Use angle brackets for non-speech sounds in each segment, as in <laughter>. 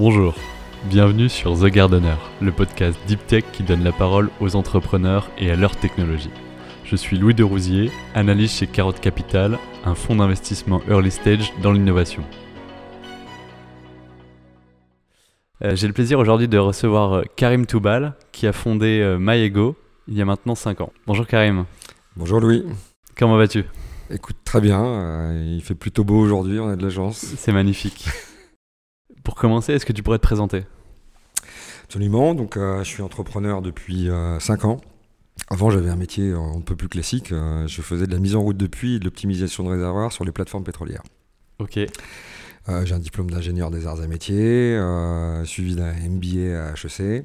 Bonjour, bienvenue sur The Gardener, le podcast Deep Tech qui donne la parole aux entrepreneurs et à leur technologie. Je suis Louis de Rousier, analyste chez Carotte Capital, un fonds d'investissement early stage dans l'innovation. Euh, J'ai le plaisir aujourd'hui de recevoir euh, Karim Toubal, qui a fondé euh, MyEgo il y a maintenant 5 ans. Bonjour Karim, Bonjour Louis. comment vas-tu? Écoute, très bien. il fait plutôt beau aujourd'hui, on a de la chance. C'est magnifique. <laughs> Pour commencer, est-ce que tu pourrais te présenter? Absolument. Donc, euh, je suis entrepreneur depuis 5 ans. Avant, j'avais un métier euh, un peu plus classique. euh, je faisais de la mise en route de puits et de l'optimisation de réservoirs sur les plateformes pétrolières. Ok, Euh, J'ai un diplôme d'ingénieur des arts et métiers, euh, suivi d'un MBA à HEC.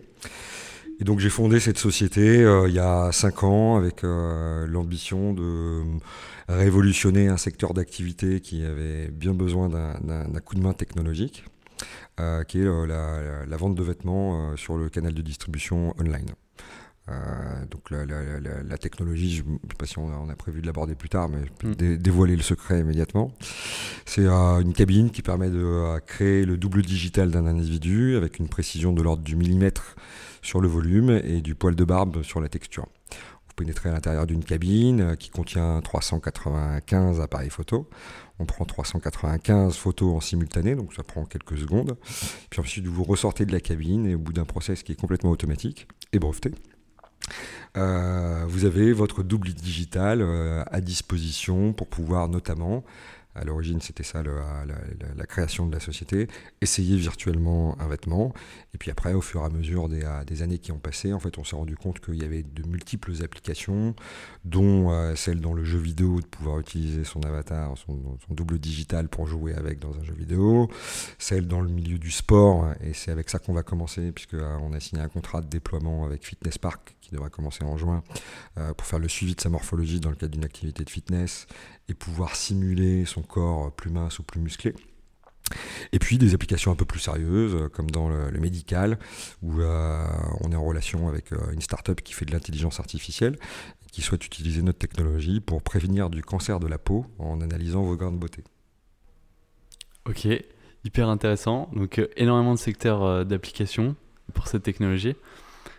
Et donc j'ai fondé cette société euh, il y a 5 ans avec euh, l'ambition de euh, révolutionner un secteur d'activité qui avait bien besoin d'un coup de main technologique, euh, qui est euh, la, vente de vêtements euh, sur le canal de distribution online. Donc la, la- la- la technologie, je ne sais pas si on a, on a prévu de l'aborder plus tard, mais je peux Mm. dé- dévoiler le secret immédiatement. C'est une cabine qui permet de créer le double digital d'un individu avec une précision de l'ordre du millimètre sur le volume et du poil de barbe sur la texture. Vous pénétrez à l'intérieur d'une cabine euh, qui contient 395 appareils photo. On prend 395 photos en simultané, donc ça prend quelques secondes. Puis ensuite, vous ressortez de la cabine et au bout d'un process qui est complètement automatique et breveté, euh, vous avez votre double digital euh, à disposition pour pouvoir notamment, à l'origine c'était ça la, création de la société, essayer virtuellement un vêtement. Et puis après, au fur et à mesure des, années qui ont passé, en fait, on s'est rendu compte qu'il y avait de multiples applications, dont euh, celle dans le jeu vidéo de pouvoir utiliser son avatar, son, son double digital pour jouer avec dans un jeu vidéo, celle dans le milieu du sport, et c'est avec ça qu'on va commencer, puisque euh, on a signé un contrat de déploiement avec Fitness Park qui devrait commencer en juin euh, pour faire le suivi de sa morphologie dans le cadre d'une activité de fitness et pouvoir simuler son corps plus mince ou plus musclé. Et puis des applications un peu plus sérieuses, euh, comme dans le, médical, où euh, on est en relation avec euh, une start-up qui fait de l'intelligence artificielle, qui souhaite utiliser notre technologie pour prévenir du cancer de la peau en analysant vos grains de beauté. ok, hyper intéressant. Donc euh, énormément de secteurs euh, d'application pour cette technologie.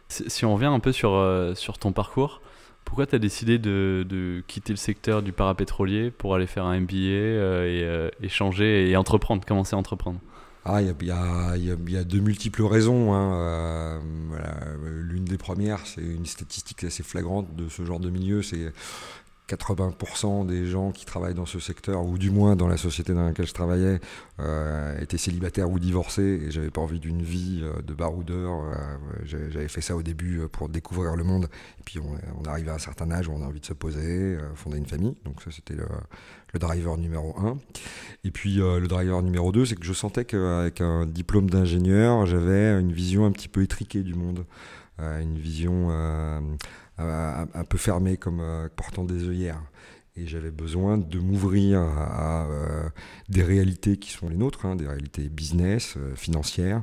Si on revient un peu euh, sur ton parcours, pourquoi tu as décidé de, quitter le secteur du parapétrolier pour aller faire un MBA euh, et, euh, changer et entreprendre, commencer à entreprendre? Ah, il y y y a- de multiples raisons. hein. Euh. L'une des premières, c'est une statistique assez flagrante de ce genre de milieu, c'est 80% des gens qui travaillent dans ce secteur, ou du moins dans la société dans laquelle je travaillais, euh, étaient célibataires ou divorcés, et j'avais pas envie d'une vie euh, de baroudeur. euh, j'avais fait ça au début euh, pour découvrir le monde, et puis on, on arrive à un certain âge où on a envie de se poser, fonder une famille, donc ça c'était le, le driver numéro un. Et puis le driver numéro 2, c'est que je sentais qu'avec un diplôme d'ingénieur, j'avais une vision un petit peu étriquée du monde, une vision un, peu fermée comme euh, portant des œillères. Et j'avais besoin de m'ouvrir à, euh, des réalités qui sont les nôtres, hein, des réalités business, euh, financières.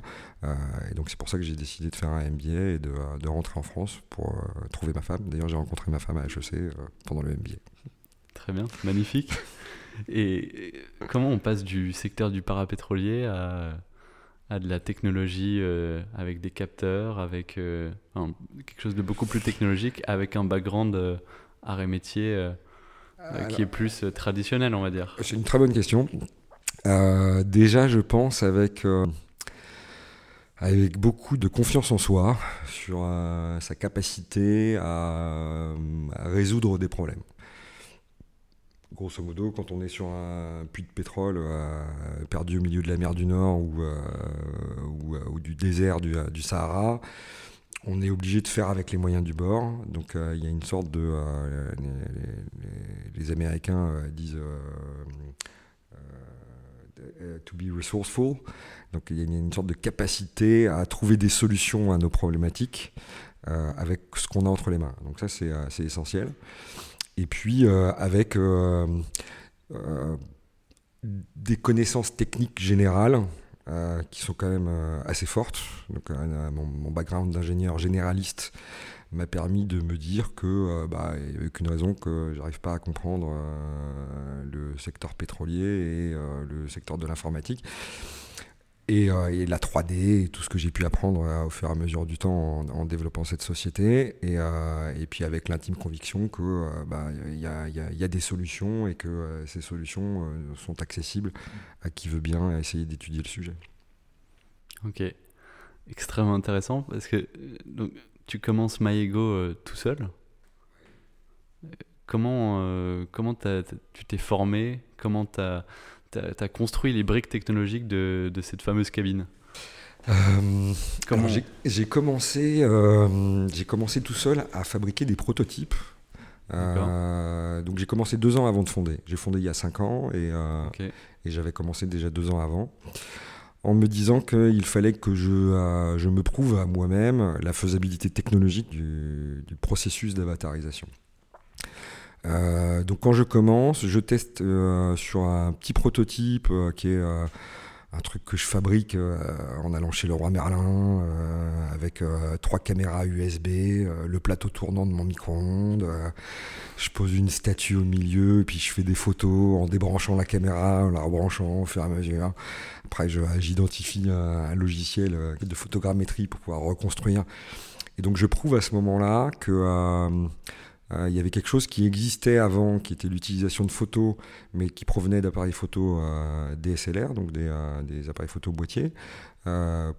Et donc c'est pour ça que j'ai décidé de faire un MBA et de, de rentrer en France pour trouver ma femme. D'ailleurs j'ai rencontré ma femme à HEC pendant le MBA. Très bien, magnifique. Et comment on passe du secteur du parapétrolier à, à de la technologie euh, avec des capteurs, avec euh, enfin, quelque chose de beaucoup plus technologique, avec un background euh, art et métier euh, qui est plus traditionnel, on va dire C'est une très bonne question. Déjà, je pense avec, avec beaucoup de confiance en soi sur sa capacité à, à résoudre des problèmes. Grosso modo, quand on est sur un puits de pétrole euh, perdu au milieu de la mer du Nord ou, euh, euh, du désert du, Sahara, on est obligé de faire avec les moyens du bord. Donc il y a une sorte de... les, les- Américains disent... to be resourceful. Donc il y a une, sorte de capacité à trouver des solutions à nos problématiques avec ce qu'on a entre les mains. Donc ça c'est essentiel. Et puis euh, avec euh, euh, des connaissances techniques générales qui sont quand même assez fortes. Donc, mon, background d'ingénieur généraliste m'a permis de me dire que bah, n'y avait aucune raison que j'arrive pas à comprendre le secteur pétrolier et le secteur de l'informatique. Et, la 3D, et tout ce que j'ai pu apprendre au fur et à mesure du temps en, développant cette société, et, et puis avec l'intime conviction qu'il bah, y, a, y, a, des solutions et que ces solutions sont accessibles à qui veut bien essayer d'étudier le sujet. Ok, extrêmement intéressant parce que tu commences MyEgo tout seul. Comment, euh, comment tu t'es formé? Comment tu as, construit les briques technologiques de, cette fameuse cabine euh, J'ai commencé, euh, commencé tout seul à fabriquer des prototypes. donc j'ai commencé deux ans avant de fonder. J'ai fondé il y a cinq ans et, et j'avais commencé déjà deux ans avant en me disant qu'il fallait que je, je, me prouve à moi-même la faisabilité technologique du, du processus d'avatarisation. Euh, donc quand je commence, je teste euh, sur un petit prototype euh, qui est un truc que je fabrique en allant chez le roi Merlin avec trois caméras USB, le plateau tournant de mon micro-ondes. je pose une statue au milieu, puis je fais des photos en débranchant la caméra, en la rebranchant au fur et à mesure. Après, j'identifie un, logiciel de photogrammétrie pour pouvoir reconstruire. Et donc je prouve à ce moment-là que euh, il y avait quelque chose qui existait avant, qui était l'utilisation de photos, mais qui provenait d'appareils photo euh, DSLR, donc des, euh, des, appareils photo boîtiers,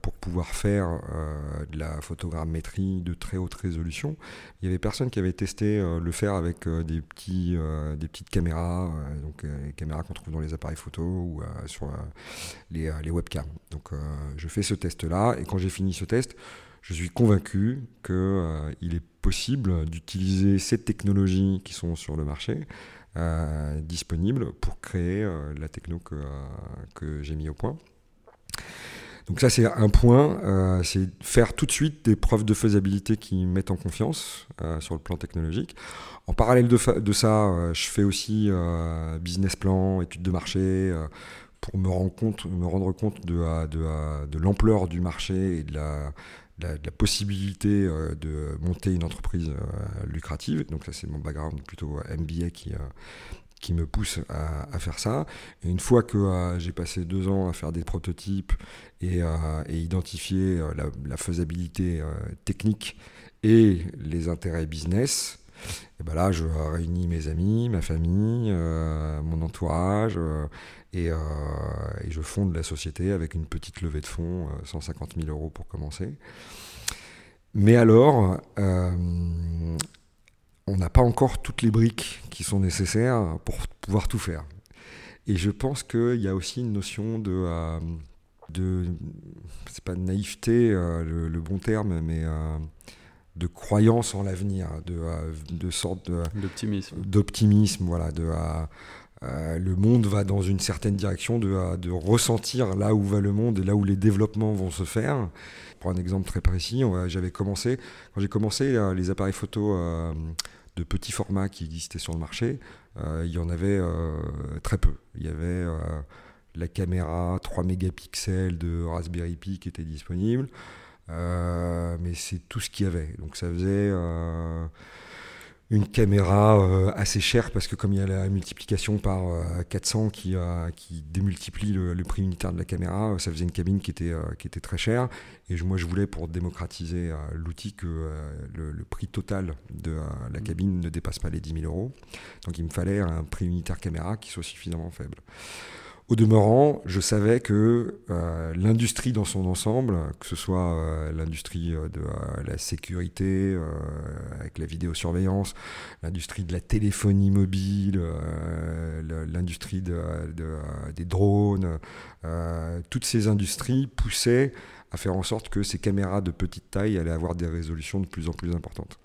pour pouvoir faire de la photogrammétrie de très haute résolution. Il y avait personne qui avait testé le faire avec des, petits, des petites caméras, donc les caméras qu'on trouve dans les appareils photo ou sur les, webcams. Donc je fais ce test-là, et quand j'ai fini ce test, je suis convaincu qu'il est possible d'utiliser ces technologies qui sont sur le marché euh, disponibles pour créer euh, la techno que, euh, que j'ai mis au point. Donc ça c'est un point, euh, c'est faire tout de suite des preuves de faisabilité qui mettent en confiance sur le plan technologique. En parallèle de, ça, je fais aussi business plan, études de marché, pour me rendre compte, me rendre compte de, de l'ampleur du marché et de la, la, possibilité euh, de monter une entreprise euh, lucrative. Donc ça c'est mon background plutôt MBA qui, euh, qui me pousse à, faire ça. Et une fois que j'ai passé deux ans à faire des prototypes et, et identifier la, faisabilité technique et les intérêts business, et ben là, je réunis mes amis, ma famille, mon entourage, et, et, je fonde la société avec une petite levée de fonds, 150 000 euros pour commencer. Mais alors, euh, on n'a pas encore toutes les briques qui sont nécessaires pour pouvoir tout faire. Et je pense qu'il y a aussi une notion de, euh, de c'est pas de naïveté euh, le, bon terme, mais de croyance en l'avenir, de, de sorte d'optimisme. D'optimisme, voilà, de euh, le monde va dans une certaine direction, de, euh, de, ressentir là où va le monde et là où les développements vont se faire. Pour un exemple très précis, j'avais commencé, quand j'ai commencé euh, les appareils photo de petit format qui existaient sur le marché, il y en avait très peu. Il y avait la caméra 3 mégapixels de Raspberry Pi qui était disponible, mais c'est tout ce qu'il y avait. Donc ça faisait une caméra euh, assez chère parce que comme il y a la multiplication par 400 euh, qui, démultiplie le, prix unitaire de la caméra, euh, ça faisait une cabine qui était, qui était très chère. Et moi, je voulais pour démocratiser l'outil que le, prix total de la mmh. cabine ne dépasse pas les 10 000 euros. Donc il me fallait un prix unitaire caméra qui soit suffisamment faible. Au demeurant, je savais que euh, l'industrie dans son ensemble, que ce soit euh, l'industrie euh, de la sécurité avec la vidéosurveillance, l'industrie de la téléphonie mobile, l'industrie des drones, toutes ces industries poussaient à faire en sorte que ces caméras de petite taille allaient avoir des résolutions de plus en plus importantes.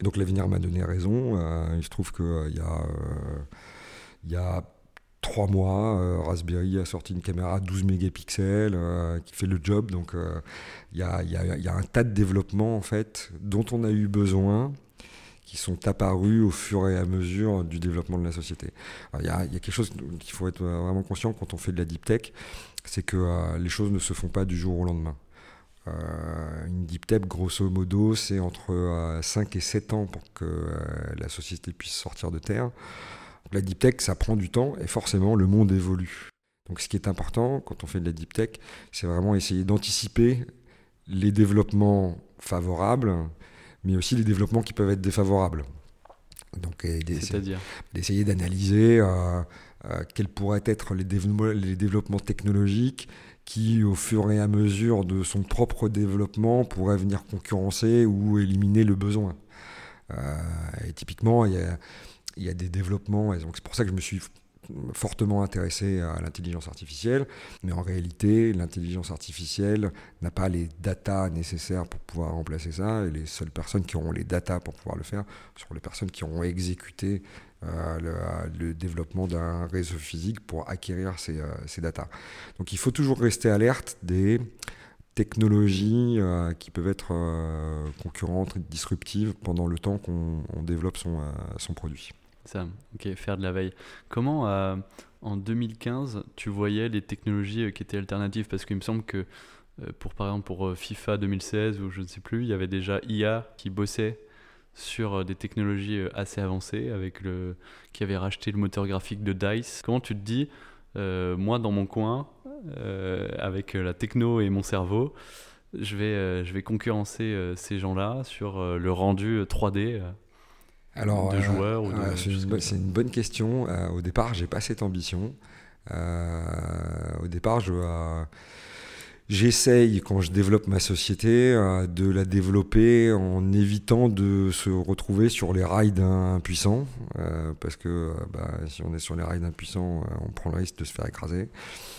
Donc l'avenir m'a donné raison. il se trouve qu'il y a... il y a trois mois, euh, Raspberry a sorti une caméra 12 mégapixels euh, qui fait le job. Donc euh, il y a, un tas de développements en fait dont on a eu besoin qui sont apparus au fur et à mesure du développement de la société. Il y, a quelque chose qu'il faut être vraiment conscient quand on fait de la deep tech, c'est que les choses ne se font pas du jour au lendemain. une deep tech, grosso modo, c'est entre 5 et 7 ans pour que la société puisse sortir de terre. La deep tech, ça prend du temps et forcément, le monde évolue. Donc ce qui est important quand on fait de la deep tech, c'est vraiment essayer d'anticiper les développements favorables, mais aussi les développements qui peuvent être défavorables. Donc d'essayer d'analyser euh, euh, quels pourraient être les, les, développements technologiques qui, au fur et à mesure de son propre développement, pourraient venir concurrencer ou éliminer le besoin. Euh, et typiquement, il y a, il y a des développements, et donc c'est pour ça que je me suis fortement intéressé à l'intelligence artificielle, mais en réalité, l'intelligence artificielle n'a pas les datas nécessaires pour pouvoir remplacer ça, et les seules personnes qui auront les datas pour pouvoir le faire sont les personnes qui auront exécuté euh, le, développement d'un réseau physique pour acquérir ces, euh, ces datas. Donc il faut toujours rester alerte des technologies euh, qui peuvent être concurrentes, disruptives pendant le temps qu'on développe son produit. Ça, ok, faire de la veille. Comment, euh, en 2015, tu voyais les technologies euh, qui étaient alternatives? Parce qu'il me semble que, euh, pour, par exemple, pour FIFA 2016 ou je ne sais plus, il y avait déjà IA qui bossait sur des technologies assez avancées, avec le, qui avait racheté le moteur graphique de DICE. Comment tu te dis, moi dans mon coin, avec la techno et mon cerveau, je vais, je vais concurrencer ces gens-là sur le rendu 3D alors, euh, c'est une, bonne question. Euh, au départ, j'ai pas cette ambition. Euh, au départ, je, j'essaye, quand je développe ma société, de la développer en évitant de se retrouver sur les rails d'un puissant. parce que bah, si on est sur les rails d'un puissant, on prend le risque de se faire écraser.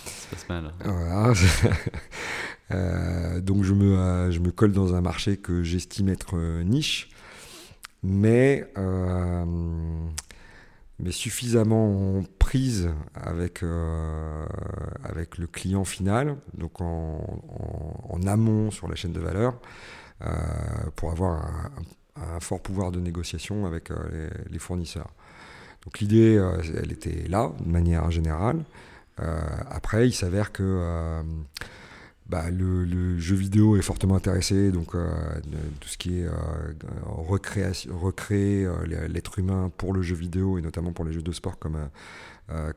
Ça passe mal. <laughs> donc, je me, je me colle dans un marché que j'estime être niche mais, euh, mais suffisamment en prise avec, euh, avec le client final, donc en, en, amont sur la chaîne de valeur, euh, pour avoir un, fort pouvoir de négociation avec les, fournisseurs. Donc l'idée, elle était là, de manière générale. après, il s'avère que bah, le, jeu vidéo est fortement intéressé, donc euh, tout ce qui est euh, recréer euh, l'être humain pour le jeu vidéo et notamment pour les jeux de sport comme,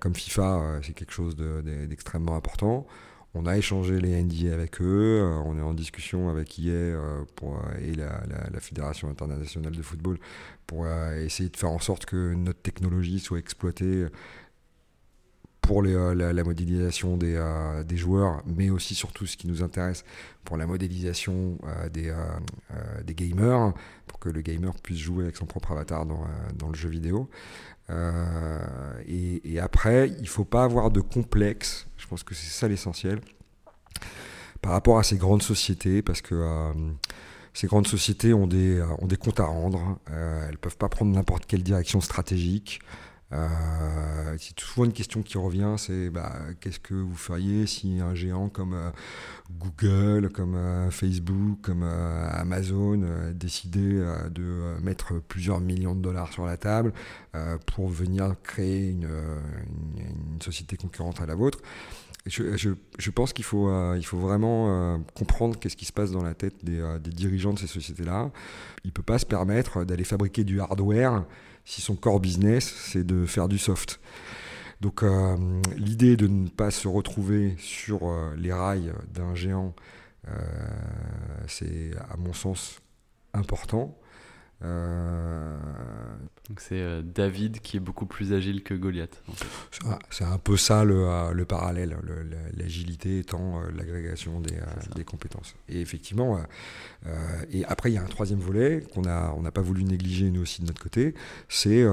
comme FIFA, c'est quelque chose d'extrêmement important. On a échangé les NDA avec eux, on est en discussion avec EA pour, et la, la, Fédération internationale de football pour essayer de faire en sorte que notre technologie soit exploitée pour euh, la, modélisation des, euh, des, joueurs, mais aussi surtout ce qui nous intéresse pour la modélisation euh, des, gamers, pour que le gamer puisse jouer avec son propre avatar dans, le jeu vidéo. Et, après, il ne faut pas avoir de complexe, je pense que c'est ça l'essentiel, par rapport à ces grandes sociétés, parce que ces grandes sociétés ont des comptes à rendre, elles ne peuvent pas prendre n'importe quelle direction stratégique. Euh, c'est souvent une question qui revient, c'est bah, qu'est-ce que vous feriez si un géant comme euh, Google, comme euh, Facebook, comme Amazon décidait de mettre plusieurs millions de dollars sur la table pour venir créer une, société concurrente à la vôtre? Je, pense qu'il faut, il faut vraiment comprendre qu'est-ce qui se passe dans la tête des, des dirigeants de ces sociétés-là. Il ne peut pas se permettre d'aller fabriquer du hardware si son core business, c'est de faire du soft. Donc euh, l'idée de ne pas se retrouver sur euh, les rails d'un géant, euh, c'est à mon sens important. Euh, Donc c'est euh, David qui est beaucoup plus agile que Goliath. C'est un peu ça le, euh, parallèle, l'agilité étant l'agrégation des, des, compétences. Et effectivement, et après il y a un troisième volet qu'on n'a on pas voulu négliger nous aussi de notre côté, c'est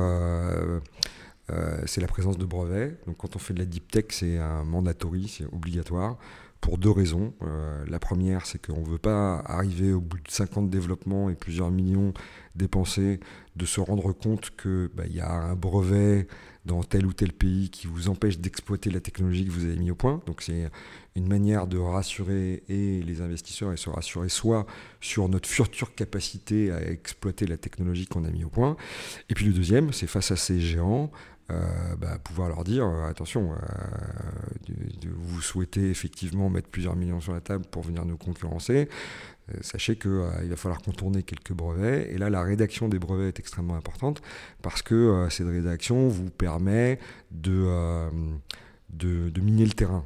c'est la présence de brevets. Donc quand on fait de la deep tech, c'est un mandatory, c'est obligatoire pour deux raisons. Euh, la première, c'est qu'on ne veut pas arriver au bout de 50 développements et plusieurs millions dépensés, de se rendre compte qu'il bah, y a un brevet dans tel ou tel pays qui vous empêche d'exploiter la technologie que vous avez mis au point. Donc c'est une manière de rassurer les investisseurs et se rassurer soit sur notre future capacité à exploiter la technologie qu'on a mis au point. Et puis le deuxième, c'est face à ces géants, euh, bah, pouvoir leur dire euh, attention, euh, vous souhaitez effectivement mettre plusieurs millions sur la table pour venir nous concurrencer. sachez qu'il va falloir contourner quelques brevets. Et là, la rédaction des brevets est extrêmement importante parce que cette rédaction vous permet de de, miner le terrain.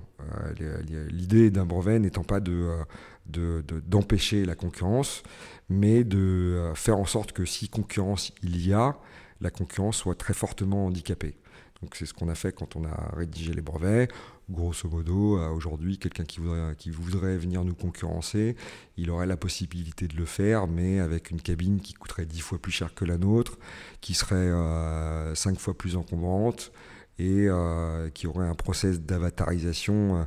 L'idée d'un brevet n'étant pas de, d'empêcher la concurrence, mais de faire en sorte que si concurrence il y a, la concurrence soit très fortement handicapée. Donc c'est ce qu'on a fait quand on a rédigé les brevets. Grosso modo, euh, aujourd'hui, quelqu'un qui voudrait, venir nous concurrencer, il aurait la possibilité de le faire, mais avec une cabine qui coûterait 10 fois plus cher que la nôtre, qui serait euh, 5 fois plus encombrante et euh, qui aurait un process d'avatarisation. Euh,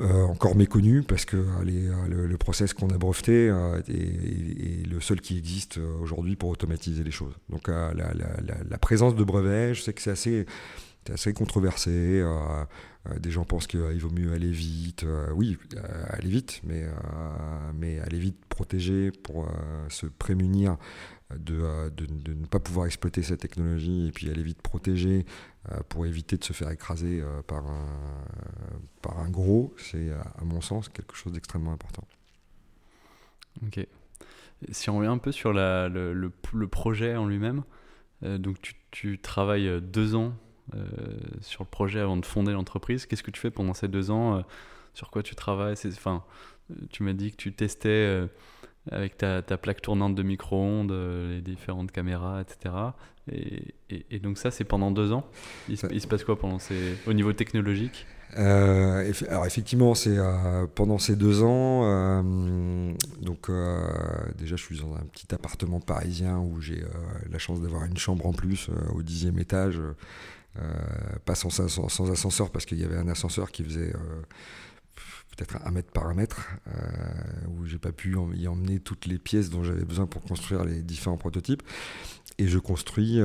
encore méconnu parce que le, process qu'on a breveté est, le seul qui existe aujourd'hui pour automatiser les choses. Donc la, présence de brevets, je sais que c'est assez, controversé. Euh, euh, des gens pensent qu'il vaut mieux aller vite. Euh, oui, aller vite, mais, aller vite protégé pour se prémunir de, de, ne pas pouvoir exploiter cette technologie et puis aller vite protégé pour éviter de se faire écraser par, un, par un gros, c'est à mon sens quelque chose d'extrêmement important. Ok. Si on revient un peu sur le, projet en lui-même, donc tu, travailles deux ans euh, sur le projet avant de fonder l'entreprise. Qu'est-ce que tu fais pendant ces deux ans euh, Sur quoi tu travailles? Enfin, euh, Tu m'as dit que tu testais avec ta, plaque tournante de micro-ondes, les différentes caméras, etc. Et, donc ça, c'est pendant deux ans. Il, se passe quoi pendant ces... au niveau technologique? Alors effectivement, c'est pendant ces deux ans. donc déjà, je suis dans un petit appartement parisien où j'ai la chance d'avoir une chambre en plus au dixième étage. Euh, pas sans, ascenseur parce qu'il y avait un ascenseur qui faisait euh, peut-être un mètre par un mètre, euh, où j'ai pas pu y emmener toutes les pièces dont j'avais besoin pour construire les différents prototypes. Et je construis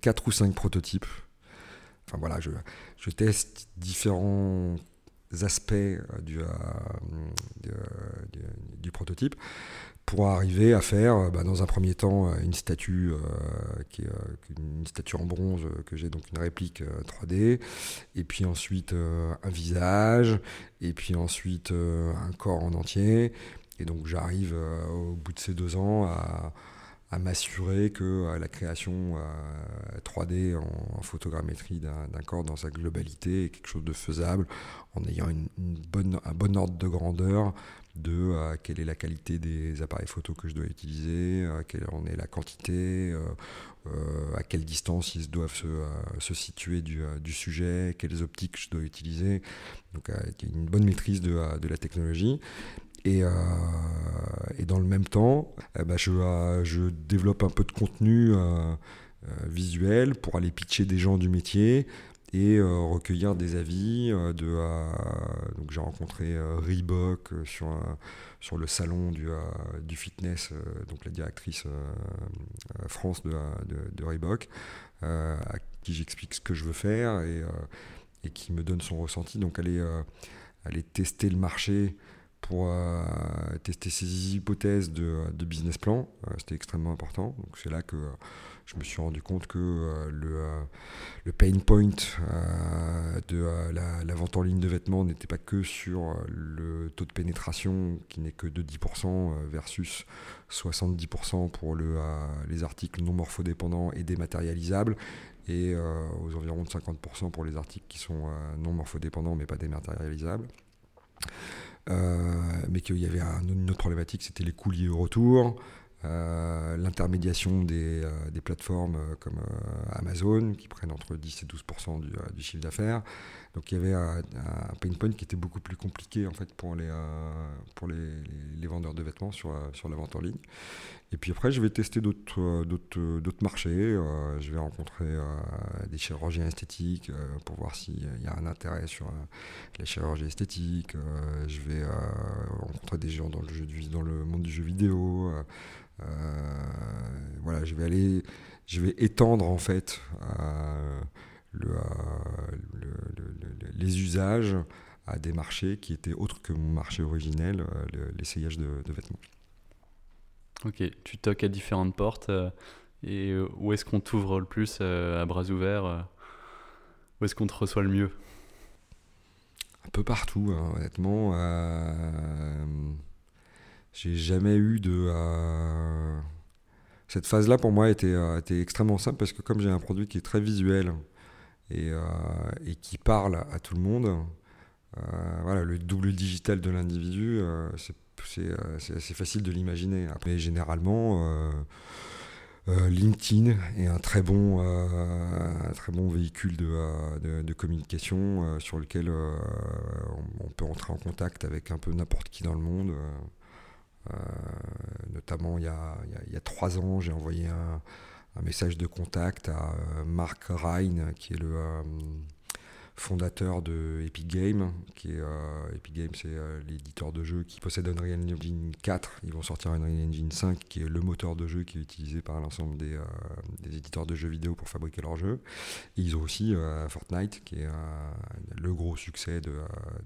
quatre ou cinq prototypes. Enfin voilà, je, teste différents aspects du, prototype pour arriver à faire, euh, bah, dans un premier temps, euh, une statue, euh, qui est une statue en bronze, que j'ai donc une réplique 3D, et puis ensuite un visage, et puis ensuite un corps en entier. Et donc j'arrive au bout de ces deux ans à, m'assurer que la création 3D en, photogrammétrie d'un corps dans sa globalité est quelque chose de faisable en ayant une bonne, un bon ordre de grandeur de euh, quelle est la qualité des appareils photo que je dois utiliser, euh, quelle en est la quantité, euh, à quelle distance ils doivent se, situer du, sujet, quelles optiques je dois utiliser. Donc une bonne maîtrise de, la technologie. Et, dans le même temps, bah, je, je, développe un peu de contenu visuel pour aller pitcher des gens du métier et euh, recueillir des avis. Euh, donc j'ai rencontré euh, Reebok sur, le salon du, fitness, donc la directrice France de, Reebok, à qui j'explique ce que je veux faire et, et, qui me donne son ressenti. Donc aller, aller tester le marché pour tester ses hypothèses de, business plan, c'était extrêmement important. Donc c'est là que je me suis rendu compte que euh, le, euh, le, pain point euh, de la, vente en ligne de vêtements n'était pas que sur le taux de pénétration qui n'est que de 10% versus 70% pour le, les articles non morphodépendants et dématérialisables et aux environs de 50% pour les articles qui sont non morphodépendants mais pas dématérialisables. Mais qu'il y avait une autre problématique, c'était les coûts liés au retour, euh, l'intermédiation des, euh, plateformes euh, comme Amazon qui prennent entre 10 et 12 du, du, chiffre d'affaires. Donc il y avait un, pain point qui était beaucoup plus compliqué en fait pour les, pour les, vendeurs de vêtements sur, sur la vente en ligne. Et puis après, je vais tester d'autres, d'autres, marchés. je vais rencontrer des chirurgiens esthétiques pour voir s'il y a un intérêt sur la chirurgie esthétique. je vais des gens dans le, jeu, dans le monde du jeu vidéo. Euh, voilà, je vais aller, je vais étendre en fait euh, le, les usages à des marchés qui étaient autres que mon marché originel, euh, l'essayage de, vêtements. Ok, tu toques à différentes portes. et où est-ce qu'on t'ouvre le plus à bras ouverts Où est-ce qu'on te reçoit le mieux? Un peu partout, hein, honnêtement. J'ai jamais eu de. Euh, cette phase-là, pour moi, était, était extrêmement simple parce que comme j'ai un produit qui est très visuel et, et qui parle à tout le monde, voilà, le double digital de l'individu, c'est assez facile de l'imaginer. Mais généralement, euh, LinkedIn est un très bon, euh, un très bon véhicule de, euh, de, communication sur lequel on, peut entrer en contact avec un peu n'importe qui dans le monde. notamment, il y, a, il y, a, trois ans, j'ai envoyé un, message de contact à Mark Ryan, qui est le fondateur de Epic Games, qui est euh, Epic Games, c'est euh, l'éditeur de jeux qui possède Unreal Engine 4. Ils vont sortir Unreal Engine 5, qui est le moteur de jeu qui est utilisé par l'ensemble des, euh, éditeurs de jeux vidéo pour fabriquer leurs jeux. Ils ont aussi Fortnite, qui est le gros succès de,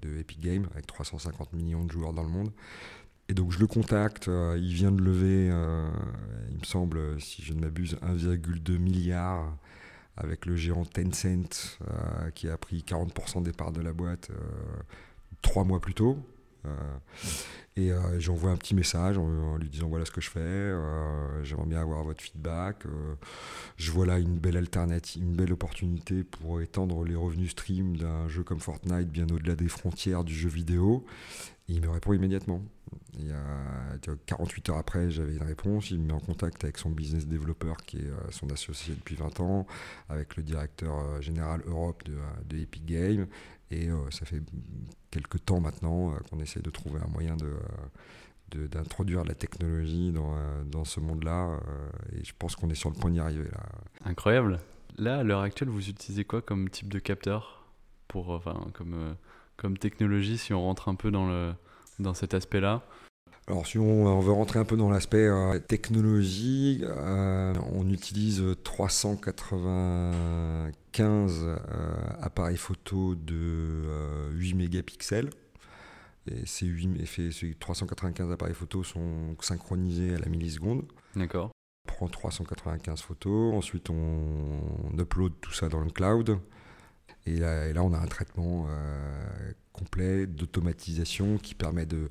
de, Epic Games, avec 350 millions de joueurs dans le monde. Et donc je le contacte, il vient de lever, il me semble, si je ne m'abuse, 1,2 milliard avec le géant Tencent euh, qui a pris 40% des parts de la boîte euh, trois mois plus tôt. Euh, et j'envoie un petit message en, lui disant voilà ce que je fais, j'aimerais bien avoir votre feedback. je vois là une belle alternative, une belle opportunité pour étendre les revenus stream d'un jeu comme Fortnite bien au-delà des frontières du jeu vidéo. Il me répond immédiatement. Il y a 48 heures après, j'avais une réponse. Il me met en contact avec son business developer, qui est euh, son associé depuis 20 ans, avec le directeur euh, général Europe de, euh, de Epic Games. Et ça fait quelques temps maintenant qu'on essaie de trouver un moyen de, d'introduire la technologie dans, dans ce monde-là. et je pense qu'on est sur le point d'y arriver. Là. Incroyable. Là, à l'heure actuelle, vous utilisez quoi comme type de capteur pour, enfin, comme, comme technologie si on rentre un peu dans, le, dans cet aspect-là? Alors si on, veut rentrer un peu dans l'aspect euh, technologie, euh, on utilise 395 euh, appareils photo de 8 mégapixels. Et ces, 8, ces 395 appareils photo sont synchronisés à la milliseconde. D'accord. On prend 395 photos, ensuite on, upload tout ça dans le cloud. Et là, et là on a un traitement complet d'automatisation qui permet de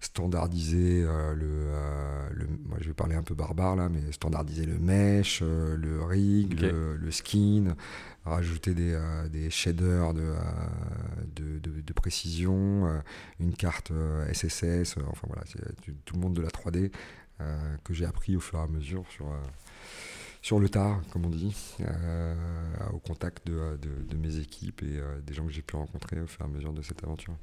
standardiser euh, le, euh, le, Moi, je vais parler un peu barbare là, mais standardiser le mesh, euh, le rig, le, skin, rajouter des, des shaders de, de, de, précision, une carte SSS, enfin voilà, c'est tout le monde de la 3D que j'ai appris au fur et à mesure sur sur le tard, comme on dit, au contact de, de, mes équipes et des gens que j'ai pu rencontrer au fur et à mesure de cette aventure.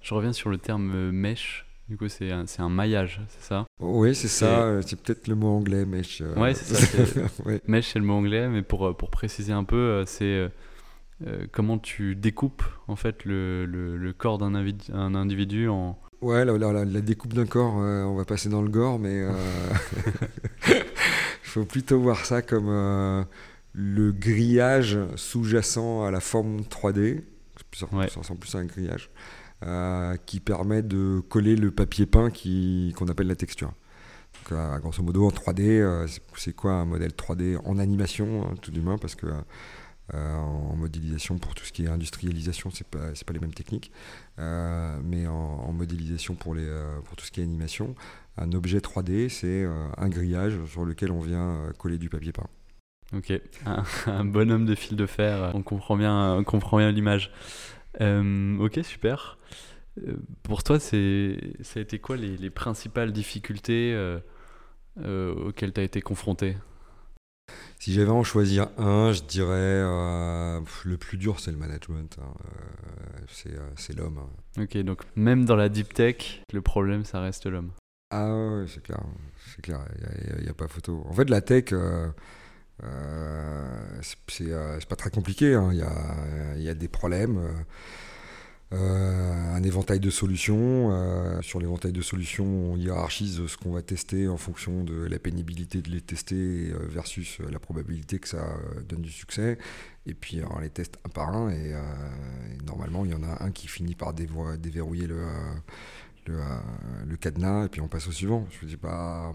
Je reviens sur le terme mesh. Du coup, c'est un, un, maillage, c'est ça? Oui, c'est ça. Euh, c'est peut-être le mot anglais, mesh. Euh. Ouais, c'est ça. Mesh, <laughs> c'est le mot anglais, mais pour, euh, pour préciser un peu, c'est comment tu découpes en fait le, le, le corps d'un individu, individu en. Ouais, la, la, la découpe d'un corps, on va passer dans le gore, mais <laughs> <laughs> faut plutôt voir ça comme le grillage sous-jacent à la forme 3D. Ça ressemble plus à un grillage. Euh, qui permet de coller le papier peint qu'on appelle la texture. Donc, euh, grosso modo, en 3D, euh, c'est quoi un modèle 3D en animation, hein, tout du moins, parce que en modélisation pour tout ce qui est industrialisation, c'est pas pas les mêmes techniques, mais en, modélisation pour les pour tout ce qui est animation, un objet 3D, c'est un grillage sur lequel on vient coller du papier peint. Ok, un, <laughs> bonhomme de fil de fer, on comprend bien, on comprend bien l'image. Euh, ok, super. Euh, pour toi, ça a été quoi les, les principales difficultés euh, auxquelles tu as été confronté? Si j'avais à en choisir un, je dirais le plus dur, c'est le management. Hein. c'est, c'est l'homme. Hein. Ok, donc même dans la deep tech, le problème, ça reste l'homme. Ah ouais, c'est clair. C'est clair, il n'y a, pas photo. En fait, la tech, euh, c'est pas très compliqué. Hein. Il y, a, y, a, des problèmes. Euh, un éventail de solutions. Euh, sur l'éventail de solutions, on hiérarchise ce qu'on va tester en fonction de la pénibilité de les tester versus la probabilité que ça donne du succès. Et puis on les teste un par un et, normalement il y en a un qui finit par déverrouiller le, cadenas et puis on passe au suivant. Je ne dis pas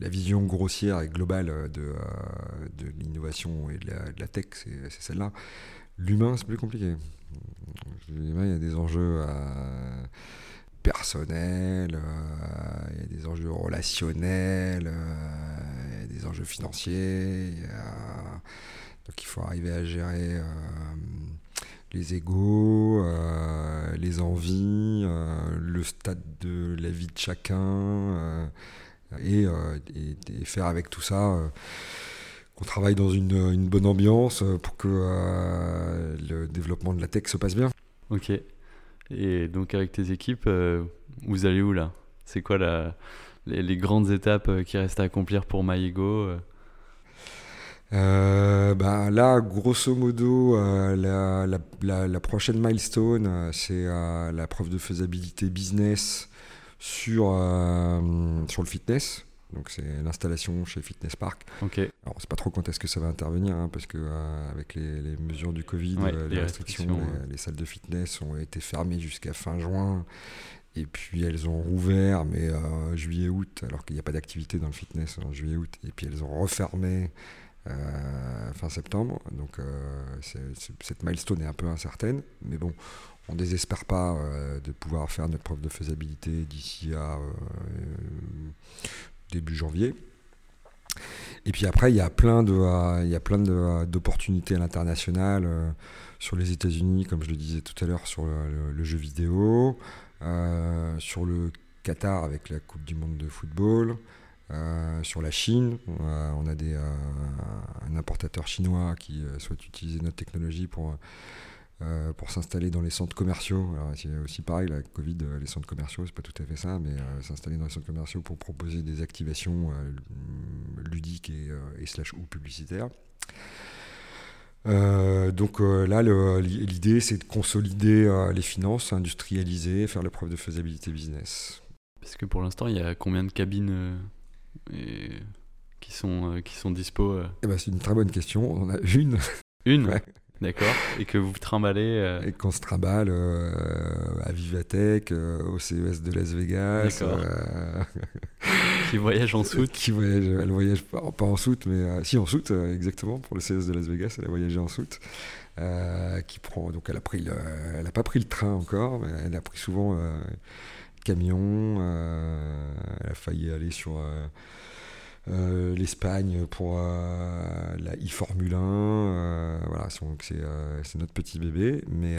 la vision grossière et globale euh, de l'innovation et de la, tech, c'est celle-là. L'humain, c'est plus compliqué. Il y a des enjeux euh, personnels, euh, il y a des enjeux relationnels, des enjeux financiers. donc il faut arriver à gérer les égaux, les envies, le stade de la vie de chacun, et, faire avec tout ça qu'on travaille dans une, bonne ambiance pour que le développement de la tech se passe bien. Ok. Et donc avec tes équipes, euh, vous allez où là? C'est quoi la, les, grandes étapes euh, qui restent à accomplir pour MyEgo euh? bah, Là, grosso modo, la, la, la, prochaine milestone, c'est la preuve de faisabilité business sur, sur le fitness. Donc c'est l'installation chez Fitness Park. Ok. Alors on ne sait pas trop quand est-ce que ça va intervenir, hein, parce que euh, avec les, mesures du Covid, euh, les, restrictions, les, salles de fitness ont été fermées jusqu'à fin juin. Et puis elles ont rouvert, mais euh, juillet-août, alors qu'il n'y a pas d'activité dans le fitness en juillet-août. Et puis elles ont refermé fin septembre. Donc cette milestone est un peu incertaine. Mais bon, on ne désespère pas de pouvoir faire notre preuve de faisabilité d'ici à début janvier. Et puis après, il y a plein de, euh, il y a plein d'opportunités à l'international euh, sur les États-Unis, comme je le disais tout à l'heure, sur le, jeu vidéo, euh, sur le Qatar avec la Coupe du Monde de football, sur la Chine. on a des, un importateur chinois qui souhaite utiliser notre technologie pour euh, pour s'installer dans les centres commerciaux. c'est aussi pareil, la Covid, euh, les centres commerciaux, c'est pas tout à fait ça, mais euh, s'installer dans les centres commerciaux pour proposer des activations ludiques et, slash ou publicitaires. donc là, l'idée, c'est de consolider les finances, industrialiser, faire la preuve de faisabilité business. Parce que pour l'instant, il y a combien de cabines qui sont, qui sont dispo eh ben, C'est une très bonne question. On en a une. Une? D'accord. Et que vous trimballez. Euh, Et qu'on se trimballe euh, à Vivatech, euh, au CES de Las Vegas. <laughs> qui voyage en soute. Qui voyage, elle voyage pas, en soute, mais si en soute, exactement. Pour le CES de Las Vegas, elle a voyagé en soute. qui prend, donc elle a pris, elle n'a pas pris le train encore, mais elle a pris souvent le camion. elle a failli aller sur euh, L'Espagne pour euh, la e-Formule 1. Euh, voilà, c'est notre petit bébé. Mais,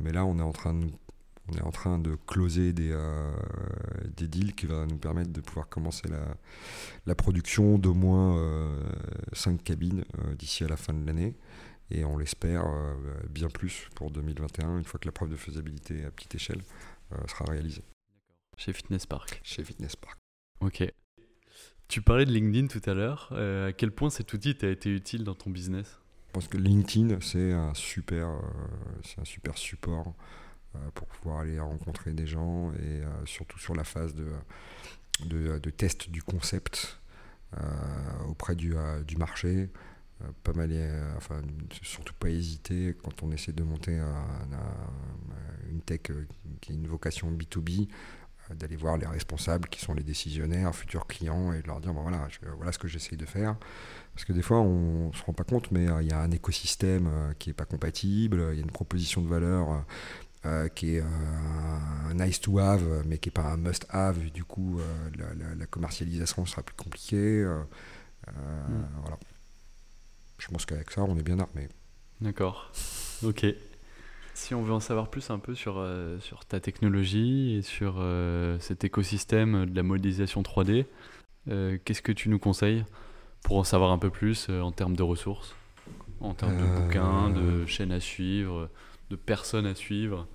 mais là, on est en train de on est en train de closer des, des deals qui vont nous permettre de pouvoir commencer la, la production d'au moins 5 cabines d'ici à la fin de l'année. Et on l'espère bien plus pour 2021, une fois que la preuve de faisabilité à petite échelle sera réalisée. Chez Fitness Park. Chez Fitness Park. Ok. Tu parlais de LinkedIn tout à l'heure. Euh, à quel point cet outil t'a été utile dans ton business? Je pense que LinkedIn, c'est un super, euh, un super support euh, pour pouvoir aller rencontrer des gens et surtout sur la phase de, de, test du concept auprès du, du marché. pas mal, enfin, surtout pas hésiter quand on essaie de monter une tech qui a une vocation B2B d'aller voir les responsables qui sont les décisionnaires, futurs clients, et de leur dire voilà, voilà ce que j'essaye de faire. Parce que des fois, on ne se rend pas compte, mais euh, il y a un écosystème euh, qui n'est pas compatible, il y a une proposition de valeur euh, qui est un nice to have, mais qui n'est pas un must have. Du coup, la, commercialisation sera plus compliquée. Mm. Voilà. Je pense qu'avec ça, on est bien armé. D'accord. Ok. Si on veut en savoir plus un peu sur, euh, sur ta technologie et sur euh, cet écosystème de la modélisation 3D, euh, qu'est-ce que tu nous conseilles pour en savoir un peu plus en termes de ressources, en termes de bouquins, de chaînes à suivre, de personnes à suivre?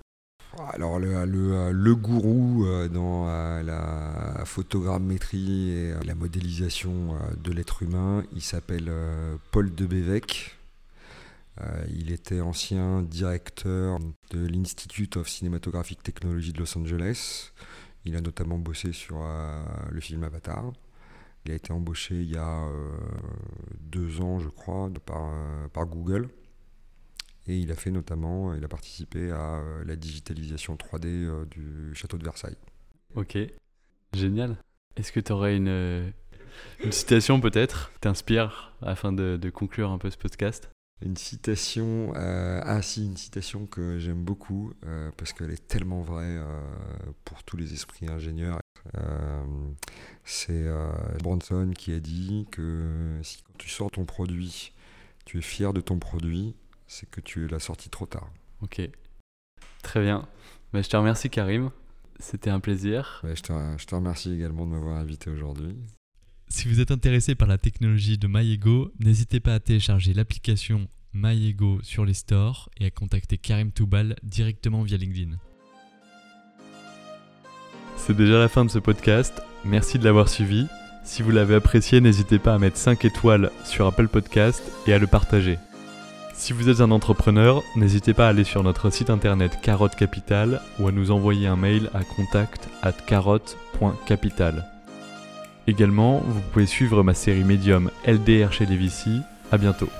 Alors le, le, le gourou dans la photogrammétrie et la modélisation de l'être humain, il s'appelle Paul de Bévec. Euh, il était ancien directeur de l'Institute of Cinematographic Technology de Los Angeles. Il a notamment bossé sur euh, le film Avatar. Il a été embauché il y a euh, deux ans, je crois, par, Google. Et il a fait notamment, il a participé à la digitalisation 3D du château de Versailles. Ok, génial. Est-ce que tu aurais une, citation peut-être qui t'inspire afin de conclure un peu ce podcast? Une citation, euh, ah si, une citation que j'aime beaucoup euh, parce qu'elle est tellement vraie euh, pour tous les esprits ingénieurs. c'est Branson qui a dit que si quand tu sors ton produit, tu es fier de ton produit, c'est que tu l'as sorti trop tard. Ok, très bien. Bah, je te remercie Karim, c'était un plaisir. je, te, je te remercie également de m'avoir invité aujourd'hui. Si vous êtes intéressé par la technologie de MyEgo, n'hésitez pas à télécharger l'application MyEgo sur les stores et à contacter Karim Toubal directement via LinkedIn. C'est déjà la fin de ce podcast. Merci de l'avoir suivi. Si vous l'avez apprécié, n'hésitez pas à mettre 5 étoiles sur Apple Podcast et à le partager. Si vous êtes un entrepreneur, n'hésitez pas à aller sur notre site internet Carotte Capital ou à nous envoyer un mail à contact at carotte.capital. Également, vous pouvez suivre ma série médium LDR chez Levici. À bientôt.